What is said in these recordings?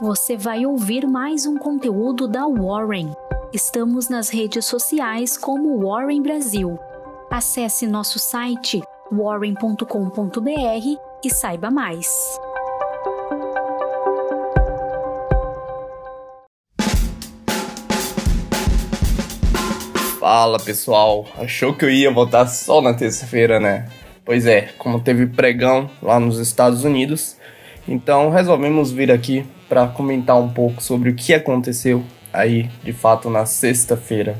você vai ouvir mais um conteúdo da Warren. Estamos nas redes sociais como Warren Brasil. Acesse nosso site warren.com.br e saiba mais. Fala pessoal, achou que eu ia voltar só na terça-feira, né? Pois é, como teve pregão lá nos Estados Unidos, então resolvemos vir aqui para comentar um pouco sobre o que aconteceu aí de fato na sexta-feira.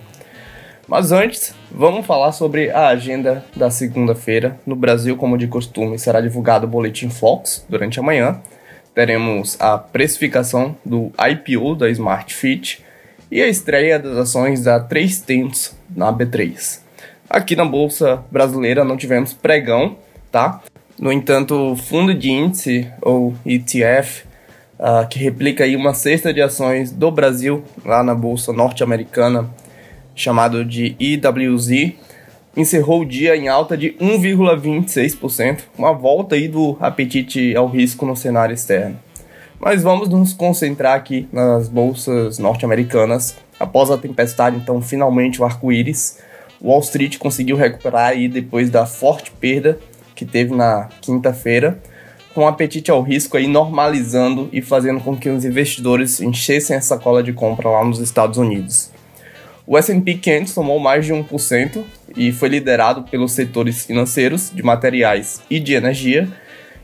Mas antes, vamos falar sobre a agenda da segunda-feira. No Brasil, como de costume, será divulgado o Boletim Fox durante a manhã. Teremos a precificação do IPO da Smart Fit e a estreia das ações da 3 Tentos na B3. Aqui na Bolsa Brasileira não tivemos pregão, tá? No entanto, o fundo de índice, ou ETF, uh, ah, que replica aí uma cesta de ações do Brasil, lá na Bolsa Norte-Americana, chamado de IWZ, encerrou o dia em alta de 1,26%, uma volta aí do apetite ao risco no cenário externo. Mas vamos nos concentrar aqui nas bolsas norte-americanas. Após a tempestade, então, finalmente o arco-íris Wall Street conseguiu recuperar aí depois da forte perda que teve na quinta-feira, com apetite ao risco aí normalizando e fazendo com que os investidores enchessem a sacola de compra lá nos Estados Unidos. O S&P 500 tomou mais de 1% e foi liderado pelos setores financeiros, de materiais e de energia,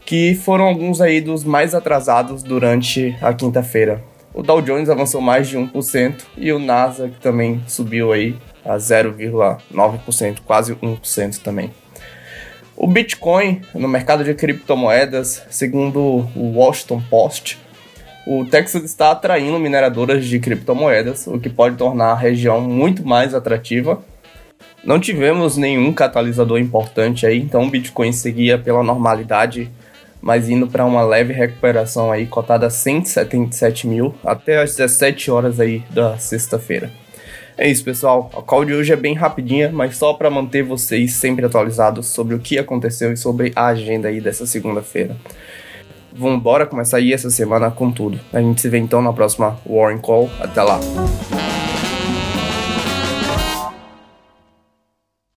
que foram alguns aí dos mais atrasados durante a quinta-feira. O Dow Jones avançou mais de 1% e o Nasdaq também subiu aí a 0,9%, quase 1% também. O Bitcoin no mercado de criptomoedas, segundo o Washington Post, o Texas está atraindo mineradoras de criptomoedas, o que pode tornar a região muito mais atrativa. Não tivemos nenhum catalisador importante aí, então o Bitcoin seguia pela normalidade, mas indo para uma leve recuperação aí, cotada a 177 mil até as 17 horas aí da sexta-feira. É isso, pessoal. A call de hoje é bem rapidinha, mas só para manter vocês sempre atualizados sobre o que aconteceu e sobre a agenda aí dessa segunda-feira. Vamos embora começar aí essa semana com tudo. A gente se vê então na próxima Warren Call. Até lá.